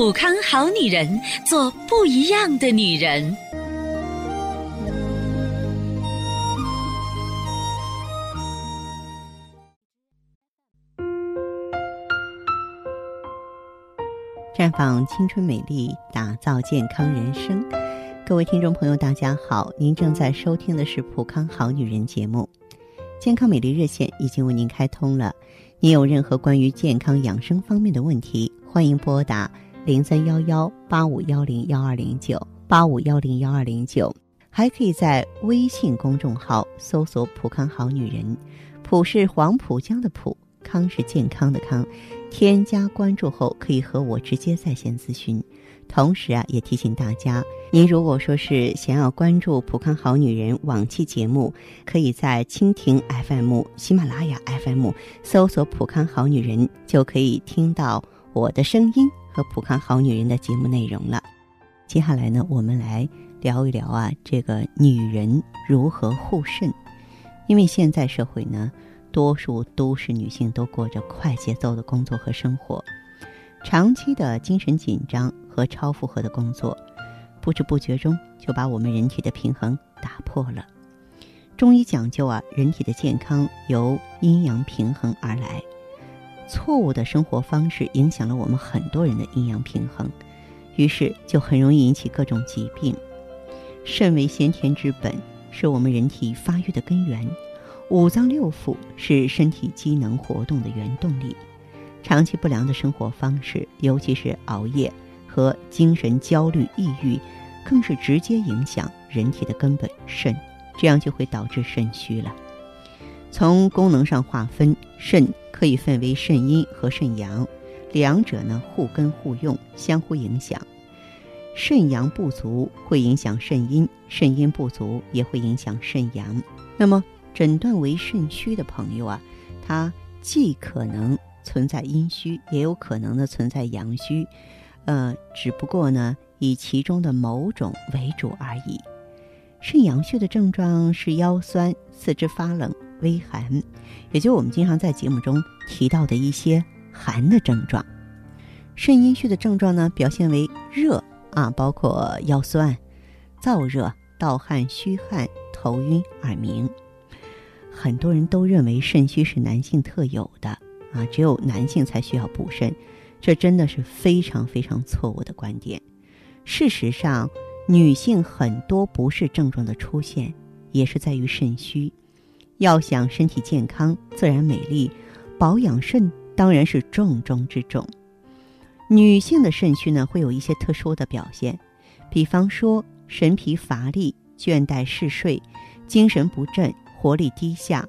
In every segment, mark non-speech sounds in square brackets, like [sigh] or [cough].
普康好女人，做不一样的女人。绽放青春美丽，打造健康人生。各位听众朋友，大家好，您正在收听的是《普康好女人》节目，健康美丽热线已经为您开通了。您有任何关于健康养生方面的问题，欢迎拨打。零三幺幺八五幺零幺二零九八五幺零幺二零九，还可以在微信公众号搜索“浦康好女人”，浦是黄浦江的浦，康是健康的康。添加关注后，可以和我直接在线咨询。同时啊，也提醒大家，您如果说是想要关注“浦康好女人”往期节目，可以在蜻蜓 FM、喜马拉雅 FM 搜索“浦康好女人”，就可以听到我的声音。和普康好女人的节目内容了。接下来呢，我们来聊一聊啊，这个女人如何护肾。因为现在社会呢，多数都市女性都过着快节奏的工作和生活，长期的精神紧张和超负荷的工作，不知不觉中就把我们人体的平衡打破了。中医讲究啊，人体的健康由阴阳平衡而来。错误的生活方式影响了我们很多人的阴阳平衡，于是就很容易引起各种疾病。肾为先天之本，是我们人体发育的根源；五脏六腑是身体机能活动的原动力。长期不良的生活方式，尤其是熬夜和精神焦虑、抑郁，更是直接影响人体的根本肾，这样就会导致肾虚了。从功能上划分，肾可以分为肾阴和肾阳，两者呢互根互用，相互影响。肾阳不足会影响肾阴，肾阴不足也会影响肾阳。那么，诊断为肾虚的朋友啊，他既可能存在阴虚，也有可能呢存在阳虚，呃，只不过呢以其中的某种为主而已。肾阳虚的症状是腰酸、四肢发冷。微寒，也就我们经常在节目中提到的一些寒的症状。肾阴虚的症状呢，表现为热啊，包括腰酸、燥热、盗汗、虚汗、头晕、耳鸣。很多人都认为肾虚是男性特有的啊，只有男性才需要补肾，这真的是非常非常错误的观点。事实上，女性很多不适症状的出现，也是在于肾虚。要想身体健康、自然美丽，保养肾当然是重中之重。女性的肾虚呢，会有一些特殊的表现，比方说神疲乏力、倦怠嗜睡、精神不振、活力低下、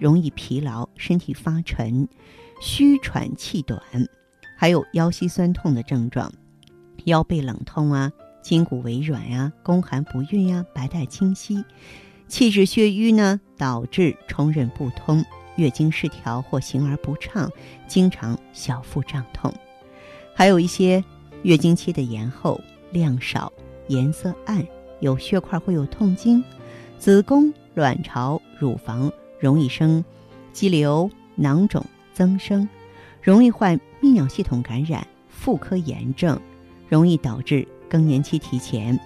容易疲劳、身体发沉、虚喘气短，还有腰膝酸痛的症状，腰背冷痛啊，筋骨微软呀，宫寒不孕呀，白带清晰。气滞血瘀呢，导致冲任不通，月经失调或行而不畅，经常小腹胀痛，还有一些月经期的延后、量少、颜色暗、有血块会有痛经，子宫、卵巢、乳房容易生肌瘤、囊肿增生，容易患泌尿系统感染、妇科炎症，容易导致更年期提前。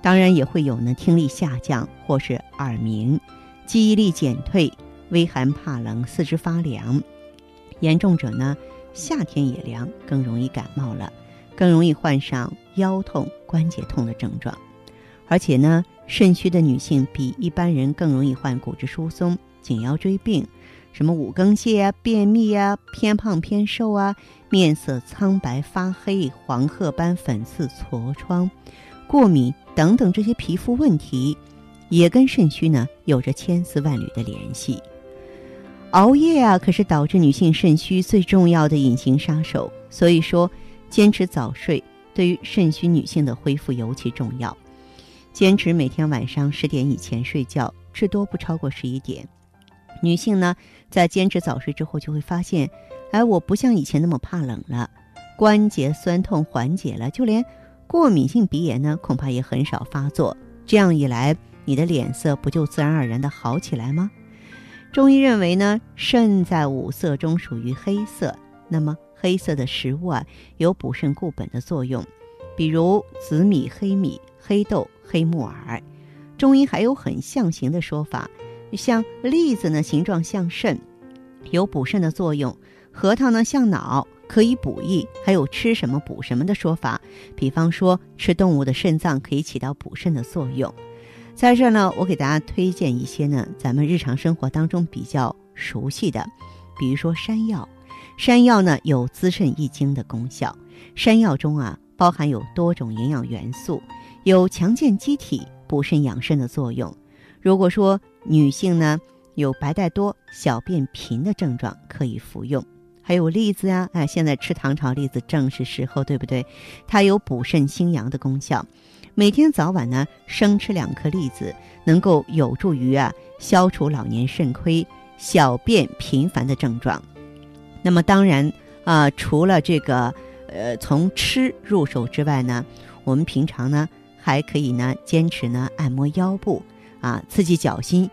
当然也会有呢，听力下降或是耳鸣，记忆力减退，微寒怕冷，四肢发凉，严重者呢，夏天也凉，更容易感冒了，更容易患上腰痛、关节痛的症状。而且呢，肾虚的女性比一般人更容易患骨质疏松、颈腰椎病，什么五更泻啊、便秘啊、偏胖偏瘦啊、面色苍白发黑、黄褐斑、粉刺、痤疮。过敏等等这些皮肤问题，也跟肾虚呢有着千丝万缕的联系。熬夜啊，可是导致女性肾虚最重要的隐形杀手。所以说，坚持早睡对于肾虚女性的恢复尤其重要。坚持每天晚上十点以前睡觉，至多不超过十一点。女性呢，在坚持早睡之后，就会发现，哎，我不像以前那么怕冷了，关节酸痛缓解了，就连过敏性鼻炎呢，恐怕也很少发作。这样一来，你的脸色不就自然而然的好起来吗？中医认为呢，肾在五色中属于黑色，那么黑色的食物啊，有补肾固本的作用，比如紫米、黑米、黑豆、黑木耳。中医还有很象形的说法。像栗子呢，形状像肾，有补肾的作用；核桃呢，像脑，可以补益。还有吃什么补什么的说法，比方说吃动物的肾脏可以起到补肾的作用。在这儿呢，我给大家推荐一些呢，咱们日常生活当中比较熟悉的，比如说山药。山药呢有滋肾益精的功效，山药中啊包含有多种营养元素，有强健机体、补肾养肾的作用。如果说女性呢有白带多、小便频的症状，可以服用。还有栗子呀，哎，现在吃糖炒栗子正是时候，对不对？它有补肾兴阳的功效。每天早晚呢生吃两颗栗子，能够有助于啊消除老年肾亏、小便频繁的症状。那么当然啊，除了这个呃从吃入手之外呢，我们平常呢还可以呢坚持呢按摩腰部。啊，刺激脚心，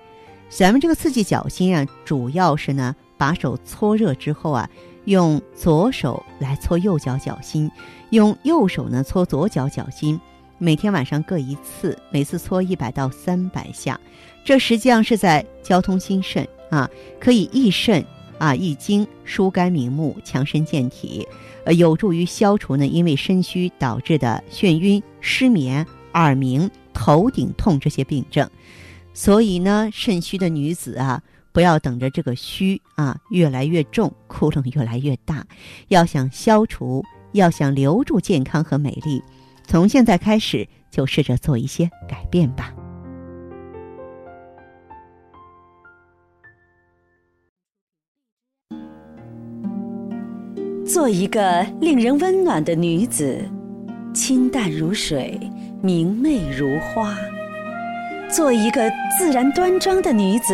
咱们这个刺激脚心啊，主要是呢，把手搓热之后啊，用左手来搓右脚脚心，用右手呢搓左脚脚心，每天晚上各一次，每次搓一百到三百下，这实际上是在交通心肾啊，可以益肾啊、益精、疏肝明目、强身健体，呃，有助于消除呢因为肾虚导致的眩晕、失眠、耳鸣。头顶痛这些病症，所以呢，肾虚的女子啊，不要等着这个虚啊越来越重，窟窿越来越大。要想消除，要想留住健康和美丽，从现在开始就试着做一些改变吧。做一个令人温暖的女子，清淡如水。明媚如花，做一个自然端庄的女子，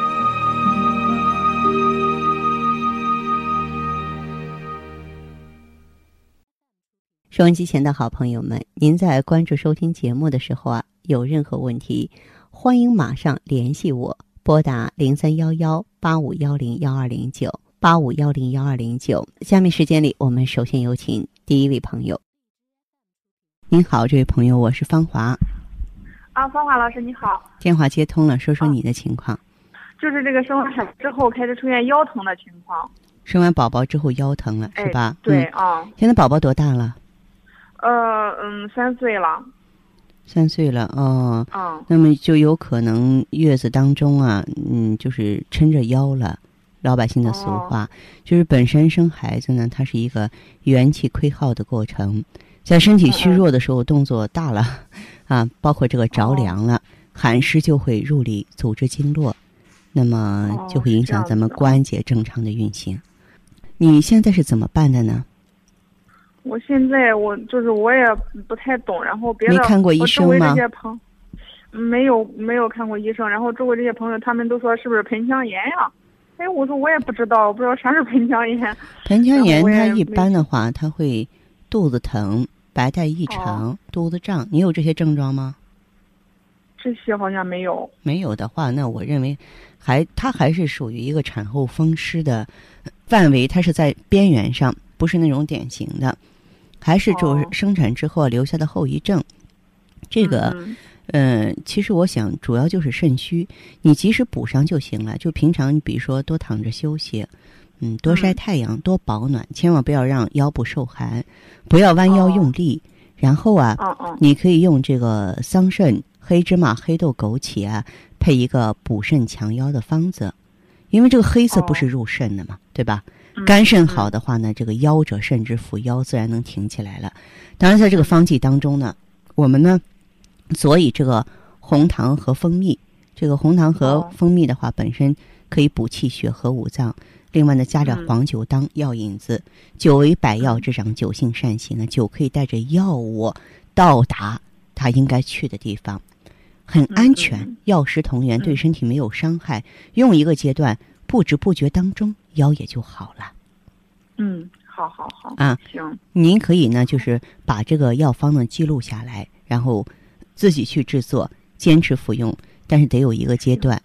收音机前的好朋友们，您在关注收听节目的时候啊，有任何问题，欢迎马上联系我，拨打零三幺幺八五幺零幺二零九八五幺零幺二零九。下面时间里，我们首先有请第一位朋友。您好，这位朋友，我是芳华。啊，芳华老师，你好。电话接通了，说说你的情况。就是这个生完孩子之后开始出现腰疼的情况。生完宝宝之后腰疼了，是吧？对啊。现在宝宝多大了？呃，嗯，三岁了。三岁了，哦。嗯。那么就有可能月子当中啊，嗯，就是抻着腰了。老百姓的俗话，就是本身生孩子呢，它是一个元气亏耗的过程。在身体虚弱的时候，动作大了，啊，包括这个着凉了，寒湿就会入里组织经络，那么就会影响咱们关节正常的运行。你现在是怎么办的呢？我现在我就是我也不太懂，然后别的没看过医生吗？没有没有看过医生，然后周围这些朋友他们都说是不是盆腔炎呀？哎，我说我也不知道，我不知道啥是盆腔炎。[laughs] 盆腔炎它一般的话，它会。肚子疼、白带异常、肚子胀，你有这些症状吗？这些好像没有。没有的话，那我认为，还它还是属于一个产后风湿的范围，它是在边缘上，不是那种典型的，还是就是生产之后留下的后遗症。这个，嗯，其实我想主要就是肾虚，你及时补上就行了。就平常，你比如说多躺着休息。嗯，多晒太阳，多保暖，千万不要让腰部受寒，不要弯腰用力。然后啊，你可以用这个桑葚、黑芝麻、黑豆、枸杞啊，配一个补肾强腰的方子，因为这个黑色不是入肾的嘛，对吧？肝肾好的话呢，这个腰者肾之府，腰自然能挺起来了。当然，在这个方剂当中呢，我们呢，所以这个红糖和蜂蜜，这个红糖和蜂蜜的话，本身可以补气血和五脏。另外呢，加点黄酒当药引子，酒为百药之长，酒性善行呢，酒可以带着药物到达它应该去的地方，很安全，药食同源，对身体没有伤害。用一个阶段，不知不觉当中腰也就好了。嗯，好好好啊，行，您可以呢，就是把这个药方呢记录下来，然后自己去制作，坚持服用，但是得有一个阶段。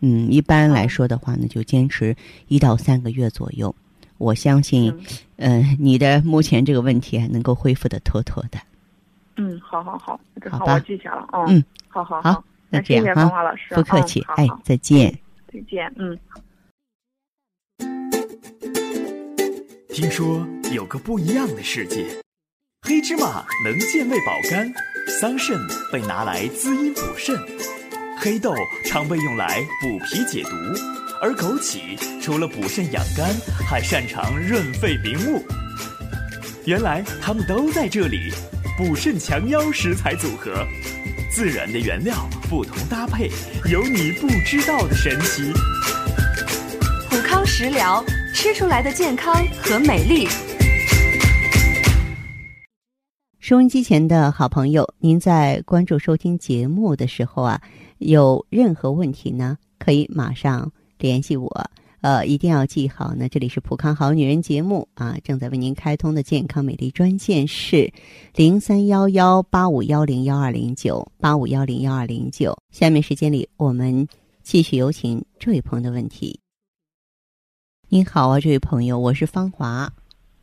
嗯，一般来说的话呢，就坚持一到三个月左右。我相信，嗯，你的目前这个问题能够恢复的妥妥的。嗯，好好好，好吧，我记下了。嗯，好好好，那这样啊，老师，不客气，哎，再见。再见，嗯。听说有个不一样的世界，黑芝麻能健胃保肝，桑葚被拿来滋阴补肾。黑豆常被用来补脾解毒，而枸杞除了补肾养肝，还擅长润肺明目。原来它们都在这里，补肾强腰食材组合，自然的原料，不同搭配，有你不知道的神奇。食疗，吃出来的健康和美丽。收音机前的好朋友，您在关注收听节目的时候啊。有任何问题呢，可以马上联系我。呃，一定要记好呢，这里是普康好女人节目啊，正在为您开通的健康美丽专线是零三幺幺八五幺零幺二零九八五幺零幺二零九。下面时间里，我们继续有请这位朋友的问题。您好啊，这位朋友，我是芳华。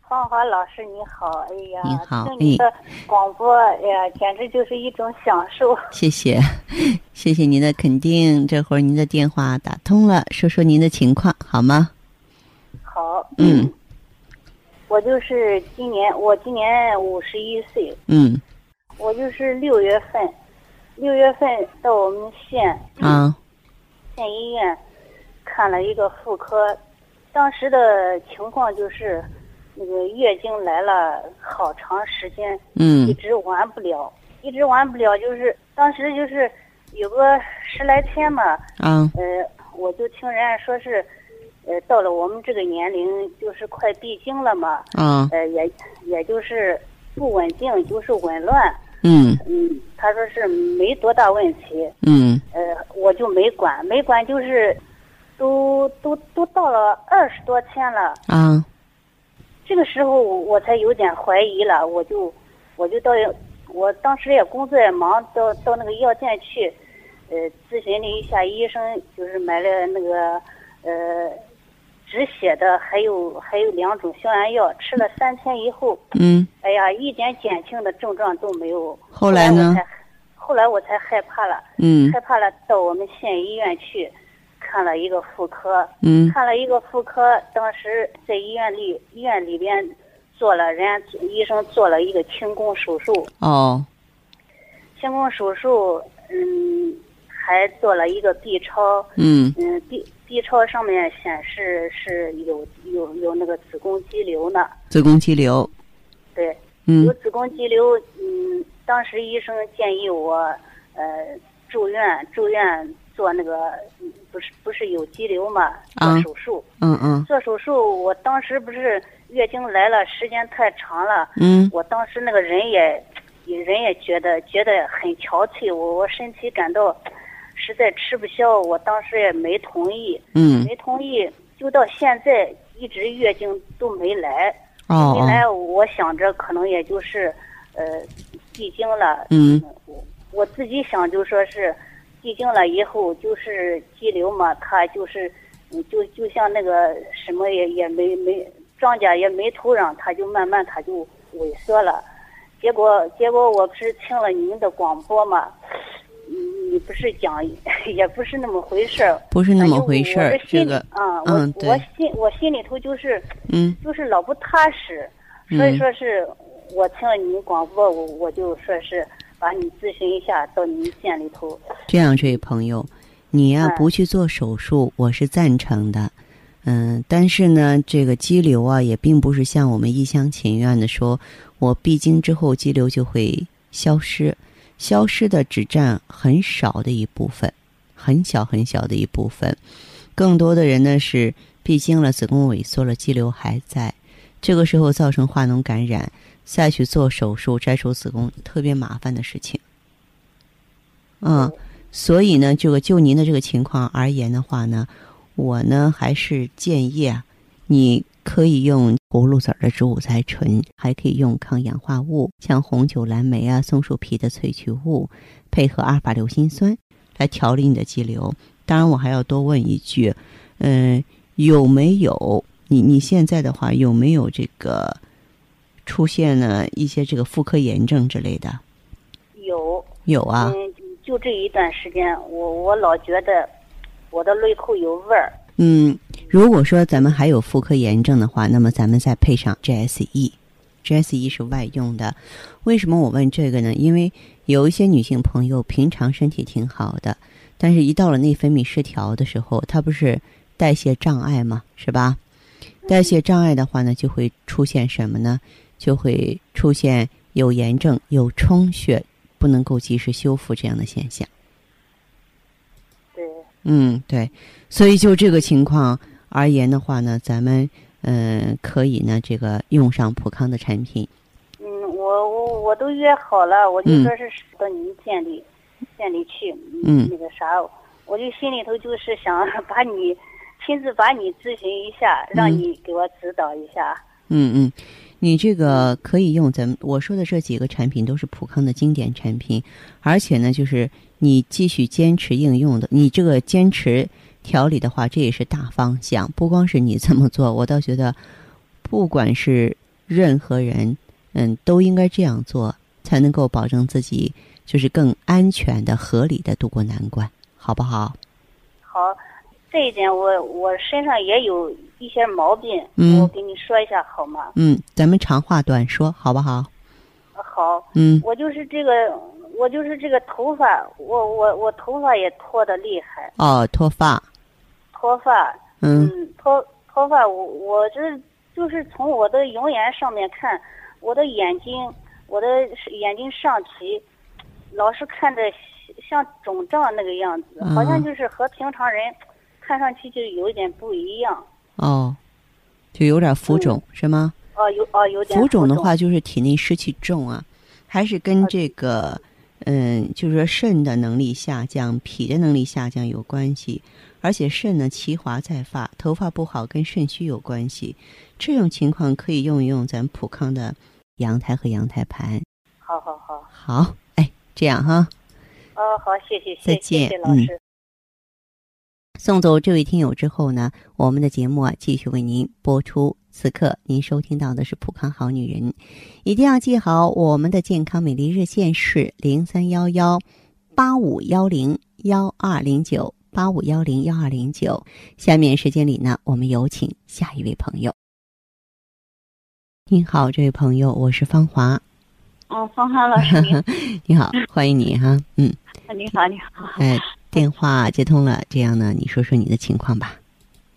芳华老师你好，哎呀，你好，听你的广播，哎呀，简直就是一种享受。谢谢，[laughs] 谢谢您的肯定。这会儿您的电话打通了，说说您的情况好吗？好，嗯，我就是今年，我今年五十一岁，嗯，我就是六月份，六月份到我们县啊县医院看了一个妇科，当时的情况就是。那个月经来了好长时间，嗯，一直完不了，一直完不了，就是当时就是有个十来天嘛，嗯，呃，我就听人家说是，呃，到了我们这个年龄就是快闭经了嘛，嗯，呃，也也就是不稳定，就是紊乱，嗯。嗯，他说是没多大问题，嗯，呃，我就没管，没管就是，都都都到了二十多天了，啊。这个时候我才有点怀疑了，我就我就到，我当时也工作也忙，到到那个药店去，呃，咨询了一下医生，就是买了那个呃止血的，还有还有两种消炎药，吃了三天以后，嗯，哎呀，一点减轻的症状都没有。后来呢？后来我才害怕了，嗯，害怕了，到我们县医院去。看了一个妇科，嗯，看了一个妇科，当时在医院里医院里边做了，人家医生做了一个清宫手术。哦，清宫手术，嗯，还做了一个 B 超。嗯嗯，B B 超上面显示是有有有那个子宫肌瘤呢。子宫肌瘤。对。嗯。有子宫肌瘤，嗯，当时医生建议我，呃，住院住院。做那个不是不是有肌瘤嘛？做手术。嗯嗯。做手术，我当时不是月经来了，时间太长了。嗯。我当时那个人也，人也觉得觉得很憔悴，我我身体感到实在吃不消，我当时也没同意。嗯。没同意，就到现在一直月经都没来。哦。没来，我想着可能也就是，呃，闭经了。嗯。我我自己想就说是。闭经了以后就是激流嘛，它就是，就就像那个什么也也没没庄稼也没土壤，它就慢慢它就萎缩了。结果结果我不是听了您的广播嘛，你，你不是讲，[laughs] 也不是那么回事儿。不是那么回事儿，这个啊，嗯，我我心我心里头就是，嗯，就是老不踏实，所以说是我听了你广播，我我就说是把你咨询一下，到你们县里头。这样，这位朋友，你呀、嗯不去做手术，我是赞成的。嗯，但是呢，这个肌瘤啊，也并不是像我们一厢情愿的说，我闭经之后肌瘤就会消失，消失的只占很少的一部分，很小很小的一部分。更多的人呢是闭经了，子宫萎缩了，肌瘤还在，这个时候造成化脓感染，再去做手术摘除子宫，特别麻烦的事情。嗯，所以呢，这个就您的这个情况而言的话呢，我呢还是建议啊，你可以用葫芦籽儿的植物甾醇，还可以用抗氧化物，像红酒、蓝莓啊、松树皮的萃取物，配合阿尔法硫辛酸来调理你的肌瘤。当然，我还要多问一句，嗯、有没有你你现在的话有没有这个出现了一些这个妇科炎症之类的？有，有啊，嗯，就这一段时间，我我老觉得我的内裤有味儿。嗯，如果说咱们还有妇科炎症的话，那么咱们再配上 GSE。GSE 是外用的，为什么我问这个呢？因为有一些女性朋友平常身体挺好的，但是一到了内分泌失调的时候，她不是代谢障碍嘛，是吧？代谢障碍的话呢，就会出现什么呢？就会出现有炎症、有充血，不能够及时修复这样的现象。对，嗯，对，所以就这个情况而言的话呢，咱们嗯、呃可以呢这个用上普康的产品。嗯，我我我都约好了，我就嗯说是到你们店里店里去，嗯那个啥，我就心里头就是想 [laughs] 把你亲自把你咨询一下，让嗯你给我指导一下。嗯嗯，你这个可以用咱们我说的这几个产品都是普康的经典产品，而且呢，就是你继续坚持应用的，你这个坚持调理的话，这也是大方向。不光是你这么做，我倒觉得，不管是任何人，嗯，都应该这样做，才能够保证自己就是更安全的、合理的度过难关，好不好？好，这一点我我身上也有一些毛病，嗯。我给你说一下好吗？嗯，咱们长话短说，好不好？好，嗯。我就是这个，我就是这个头发，我我我头发也脱的厉害，哦，脱发，脱发，嗯。脱脱发，我我这就是从我的容颜上面看，我的眼睛，我的眼睛上皮，老是看着像肿胀那个样子，嗯。好像就是和平常人看上去就有一点不一样。哦，就有点浮肿、是吗？哦，有哦，有点浮肿的肿话，就是体内湿气重啊，还是跟这个，嗯，就是说肾的能力下降、脾的能力下降有关系。而且肾呢，其华在发，头发不好跟肾虚有关系。这种情况可以用一用咱普康的阳台和阳台盘。好好好，好，哎，这样哈，哦，好，谢谢，再谢谢谢见嗯老师。送走这位听友之后呢，我们的节目啊继续为您播出。此刻您收听到的是普康好女人，一定要记好我们的健康美丽热线是零三幺幺八五幺零幺二零九八五幺零幺二零九。下面时间里呢，我们有请下一位朋友。您好，这位朋友，我是芳华。哦，芳华老师 [laughs] 你好，欢迎你哈。嗯，你好，你好。哎，电话接通了，这样呢，你说说你的情况吧。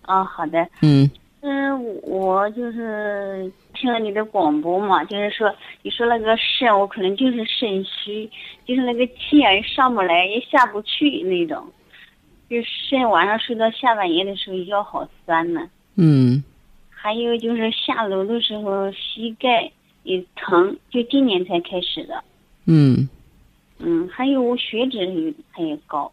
啊，好的。嗯嗯，我就是听了你的广播嘛，就是说你说那个肾，我可能就是肾虚，就是那个气啊也上不来，也下不去那种，就是肾晚上睡到下半夜的时候腰好酸呢。嗯还有就是下楼的时候膝盖也疼，就今年才开始的。嗯，嗯，还有我血脂也它也高。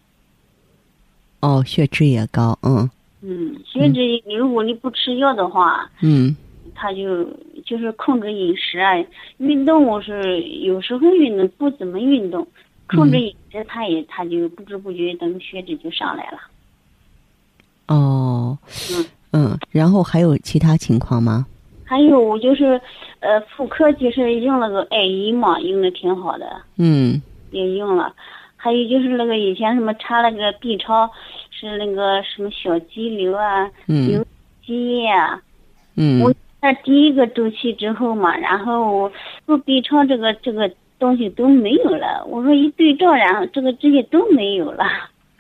哦，血脂也高，嗯嗯，血脂你如果你不吃药的话，嗯他就就是控制饮食啊，运动我是有时候运动，不怎么运动，控制饮食，他也他就不知不觉等血脂就上来了。哦，嗯嗯，然后还有其他情况吗？还有我就是，呃，妇科就是用了个艾依嘛，用的挺好的，嗯也用了。还有就是那个以前什么查那个 B 超，是那个什么小肌瘤啊，嗯积液啊。嗯我在第一个周期之后嘛，然后我做 B 超这个这个东西都没有了。我说一对照，然后这个这些都没有了。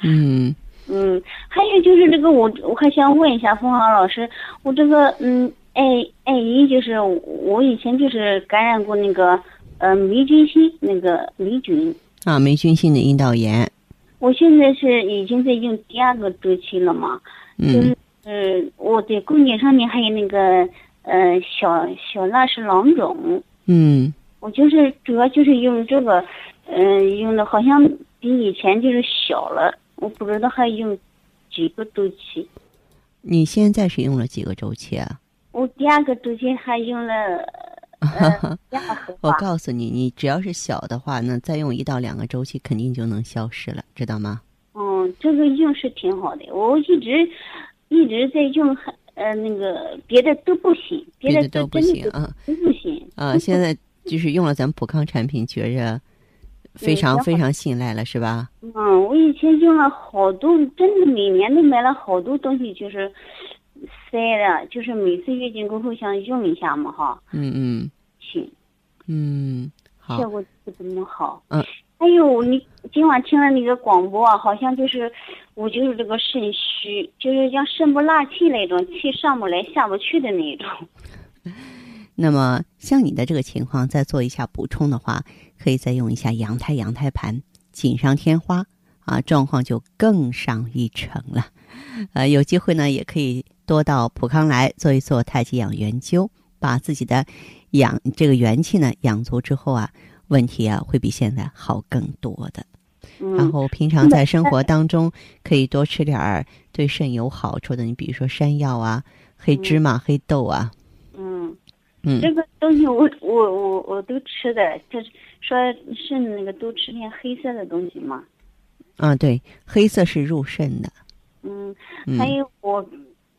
嗯 [laughs] 嗯，还有就是这个我我还想问一下凤凰老师，我这个嗯艾艾姨就是我以前就是感染过那个呃霉菌性那个霉菌，啊，霉菌性的阴道炎，我现在是已经在用第二个周期了嘛，就是嗯呃我的宫颈上面还有那个呃小小那是囊肿，嗯我就是主要就是用这个，嗯、用的好像比以前就是小了，我不知道还用几个周期。你现在是用了几个周期啊？我第二个周期还用了我，告诉你，你只要是小的话，那再用一到两个周期，肯定就能消失了，知道吗？嗯，这个用是挺好的，我一直一直在用，呃，那个别的都不行，别别的都不行啊都不行啊！现在就是用了咱们普康产品，觉着 [laughs] 非常嗯非常信赖了，是吧？嗯，我以前用了好多，真的每年都买了好多东西，就是塞的，就是每次月经过后想用一下嘛，哈，嗯嗯行，嗯，好效，果不怎么好。嗯。还有，你今晚听了那个广播啊，好像就是我就是这个肾虚，就是像肾不纳气那种，气上不来下不去的那种。[laughs] 那么像你的这个情况，再做一下补充的话，可以再用一下羊胎羊胎盘，锦上添花啊，状况就更上一层了。呃，有机会呢，也可以多到普康来做一做太极养元灸，把自己的养这个元气呢养足之后啊，问题啊会比现在好更多的。然嗯，后平常在生活当中可以多吃点儿对肾有好处的，你比如说山药啊、黑芝麻、黑豆啊，嗯，嗯。这个东西我我我我都吃的，就是说肾那个都吃点黑色的东西嘛。啊，对，黑色是入肾的，嗯，嗯。还有我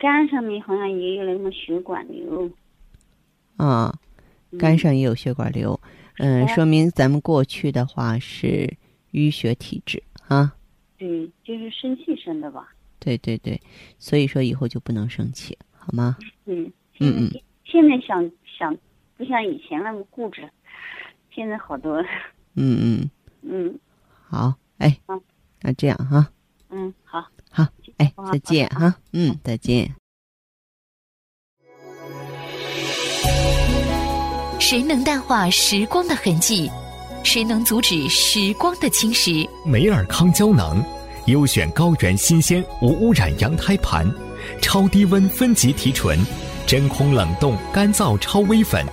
肝上面好像也有那么血管瘤。啊，嗯肝上也有血管瘤，嗯，哦说明咱们过去的话是淤血体质啊，对，就是生气生的吧。对对对，所以说以后就不能生气，好吗？嗯嗯现在现在想想不像以前那么固执，现在好多了。嗯嗯，嗯好，哎好，那这样哈，嗯，好。好，哎，再见哈，嗯，再见。谁能淡化时光的痕迹？谁能阻止时光的侵蚀？美尔康胶囊，优选高原新鲜无污染羊胎盘，超低温分级提纯，真空冷冻干燥超微粉，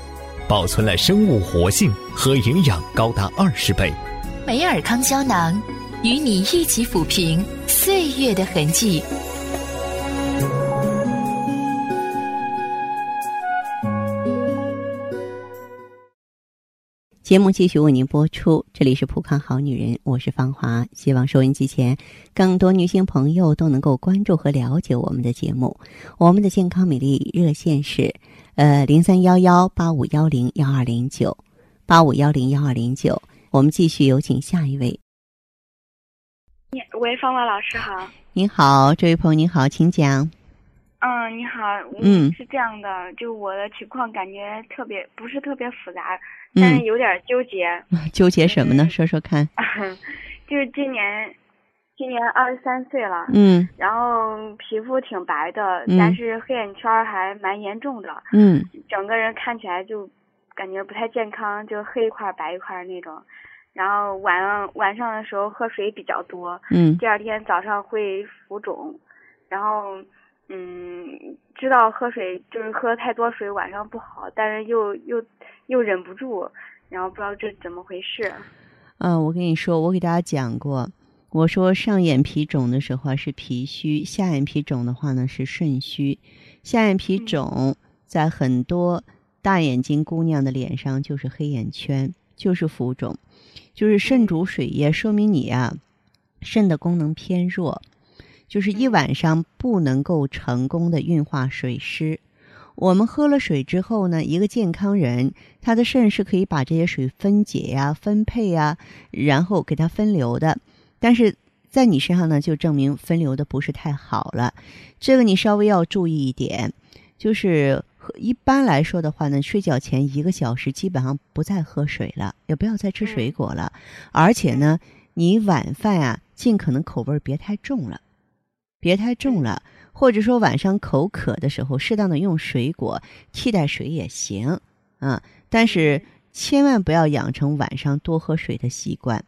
保存了生物活性和营养高达二十倍。美尔康胶囊，与你一起抚平岁月的痕迹。节目继续为您播出，这里是浦康好女人，我是芳华。希望收音机前更多女性朋友都能够关注和了解我们的节目。我们的健康美丽热线是呃零三幺幺八五幺零幺二零九八五幺零幺二零九。我们继续有请下一位。喂，方华老师好。您好，这位朋友您好，请讲。嗯，你好，嗯是这样的，就我的情况感觉特别不是特别复杂，但是嗯，有点纠结。[laughs] 纠结什么呢？嗯说说看。[laughs] 就是今年，今年二十三岁了，嗯然后皮肤挺白的，嗯但是黑眼圈还蛮严重的，嗯整个人看起来就感觉不太健康，就黑一块白一块那种。然后晚上晚上的时候喝水比较多，嗯第二天早上会浮肿，然后嗯，知道喝水就是喝太多水晚上不好，但是又又又忍不住，然后不知道这怎么回事。嗯，我跟你说，我给大家讲过，我说上眼皮肿的时候啊是脾虚，下眼皮肿的话呢是肾虚。下眼皮嗯肿在很多大眼睛姑娘的脸上就是黑眼圈，就是浮肿，就是肾主水液，说明你啊肾的功能偏弱，就是一晚上不能够成功的运化水湿。我们喝了水之后呢，一个健康人，他的肾是可以把这些水分解呀、分配呀，然后给它分流的。但是在你身上呢，就证明分流的不是太好了。这个你稍微要注意一点，就是一般来说的话呢，睡觉前一个小时基本上不再喝水了，也不要再吃水果了，而且呢，你晚饭啊，尽可能口味别太重了，别太重了，或者说晚上口渴的时候，适当的用水果替代水也行啊，但是千万不要养成晚上多喝水的习惯。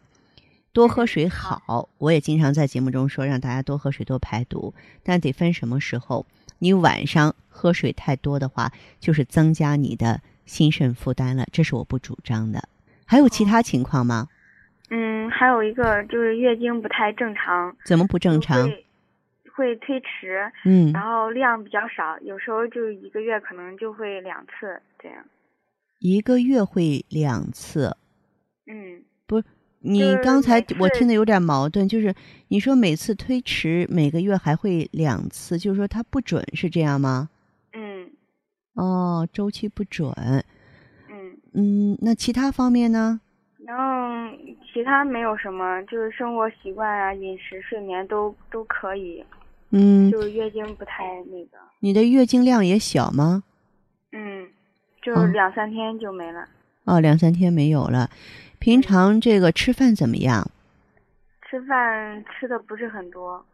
多喝水好，我也经常在节目中说，让大家多喝水，多排毒。但得分什么时候。你晚上喝水太多的话，就是增加你的心肾负担了，这是我不主张的。还有其他情况吗？嗯，还有一个就是月经不太正常。怎么不正常？会推迟。嗯。然后量比较少，有时候就一个月可能就会两次这样。一个月会两次。嗯。不。你刚才我听的有点矛盾，就是你说每次推迟每个月还会两次，就是说它不准是这样吗？嗯。哦，周期不准。嗯。嗯，那其他方面呢？然后其他没有什么，就是生活习惯啊、饮食、睡眠都都可以。嗯。就是月经不太那个。你的月经量也小吗？嗯，就两三天就没了。哦，两三天没有了。平常这个吃饭怎么样？吃饭吃的不是很多，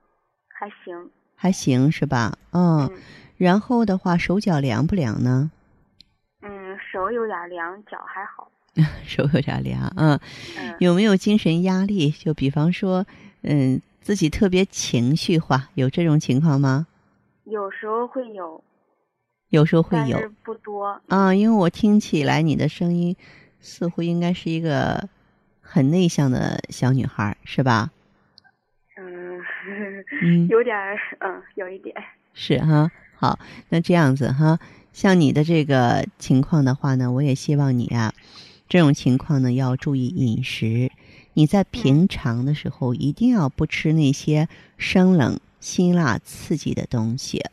还行。还行是吧？嗯。然后的话，手脚凉不凉呢？嗯，手有点凉，脚还好。[laughs] 手有点凉，嗯。有没有精神压力？就比方说，嗯，自己特别情绪化，有这种情况吗？有时候会有。有时候会有。不多。啊，因为我听起来你的声音。似乎应该是一个很内向的小女孩，是吧？嗯，[laughs] 有点嗯，有一点是哈。好，那这样子哈，像你的这个情况的话呢，我也希望你啊，这种情况呢要注意饮食。你在平常的时候一定要不吃那些生冷、辛辣、刺激的东西。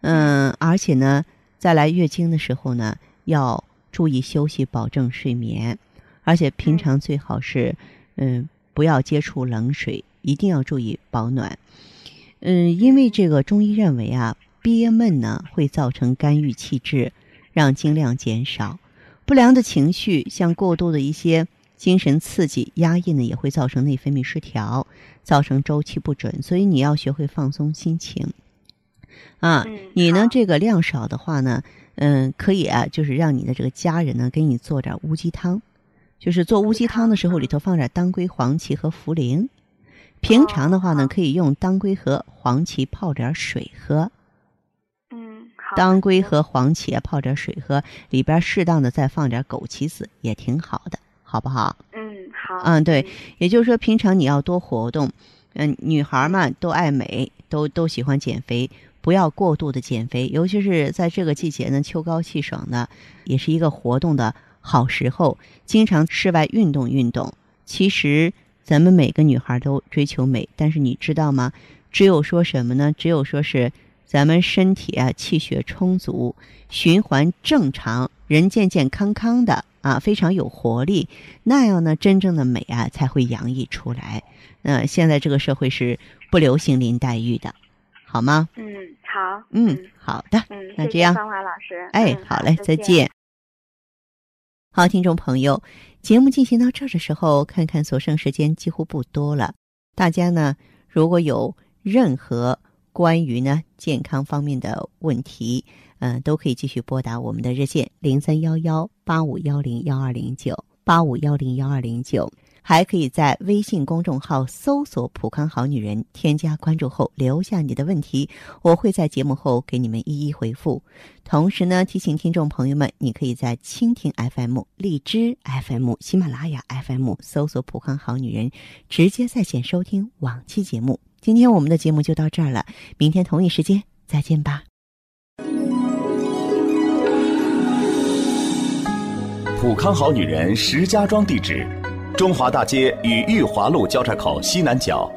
嗯，而且呢，在来月经的时候呢，要。注意休息，保证睡眠，而且平常最好是，嗯，不要接触冷水，一定要注意保暖。嗯，因为这个中医认为啊，憋闷呢会造成肝郁气滞，让经量减少；不良的情绪，像过度的一些精神刺激、压抑呢，也会造成内分泌失调，造成周期不准。所以你要学会放松心情。啊，你呢？这个量少的话呢？嗯，可以啊，就是让你的这个家人呢，给你做点乌鸡汤，就是做乌鸡汤的时候，里头放点当归、黄芪和茯苓。平常的话呢，可以用当归和黄芪泡点水喝。当归和黄芪泡点水喝，里边适当的再放点枸杞子，也挺好的，好不好？嗯，好。嗯，对，也就是说，平常你要多活动。嗯，女孩嘛，都爱美，都都喜欢减肥。不要过度的减肥，尤其是在这个季节呢，秋高气爽的，也是一个活动的好时候。经常室外运动运动。其实咱们每个女孩都追求美，但是你知道吗？只有说什么呢？只有说是咱们身体啊，气血充足，循环正常，人健健康康的啊，非常有活力，那样呢，真正的美啊才会洋溢出来。呃，现在这个社会是不流行林黛玉的。好吗？嗯，好。嗯，好的。嗯，那这样，芳华老师。哎，好嘞，再见。好，听众朋友，节目进行到这儿的时候，看看所剩时间几乎不多了。大家呢，如果有任何关于呢健康方面的问题，嗯，都可以继续拨打我们的热线零三幺幺八五幺零幺二零九八五幺零幺二零九。还可以在微信公众号搜索“普康好女人”，添加关注后留下你的问题，我会在节目后给你们一一回复。同时呢，提醒听众朋友们，你可以在蜻蜓 FM、荔枝 FM、喜马拉雅 FM 搜索“普康好女人”，直接在线收听往期节目。今天我们的节目就到这儿了，明天同一时间再见吧。普康好女人石家庄地址。中华大街与裕华路交叉口西南角，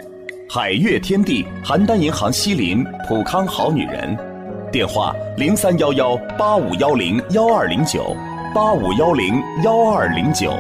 海悦天地邯郸银行西邻普康好女人，电话零三幺幺八五幺零幺二零九八五幺零幺二零九。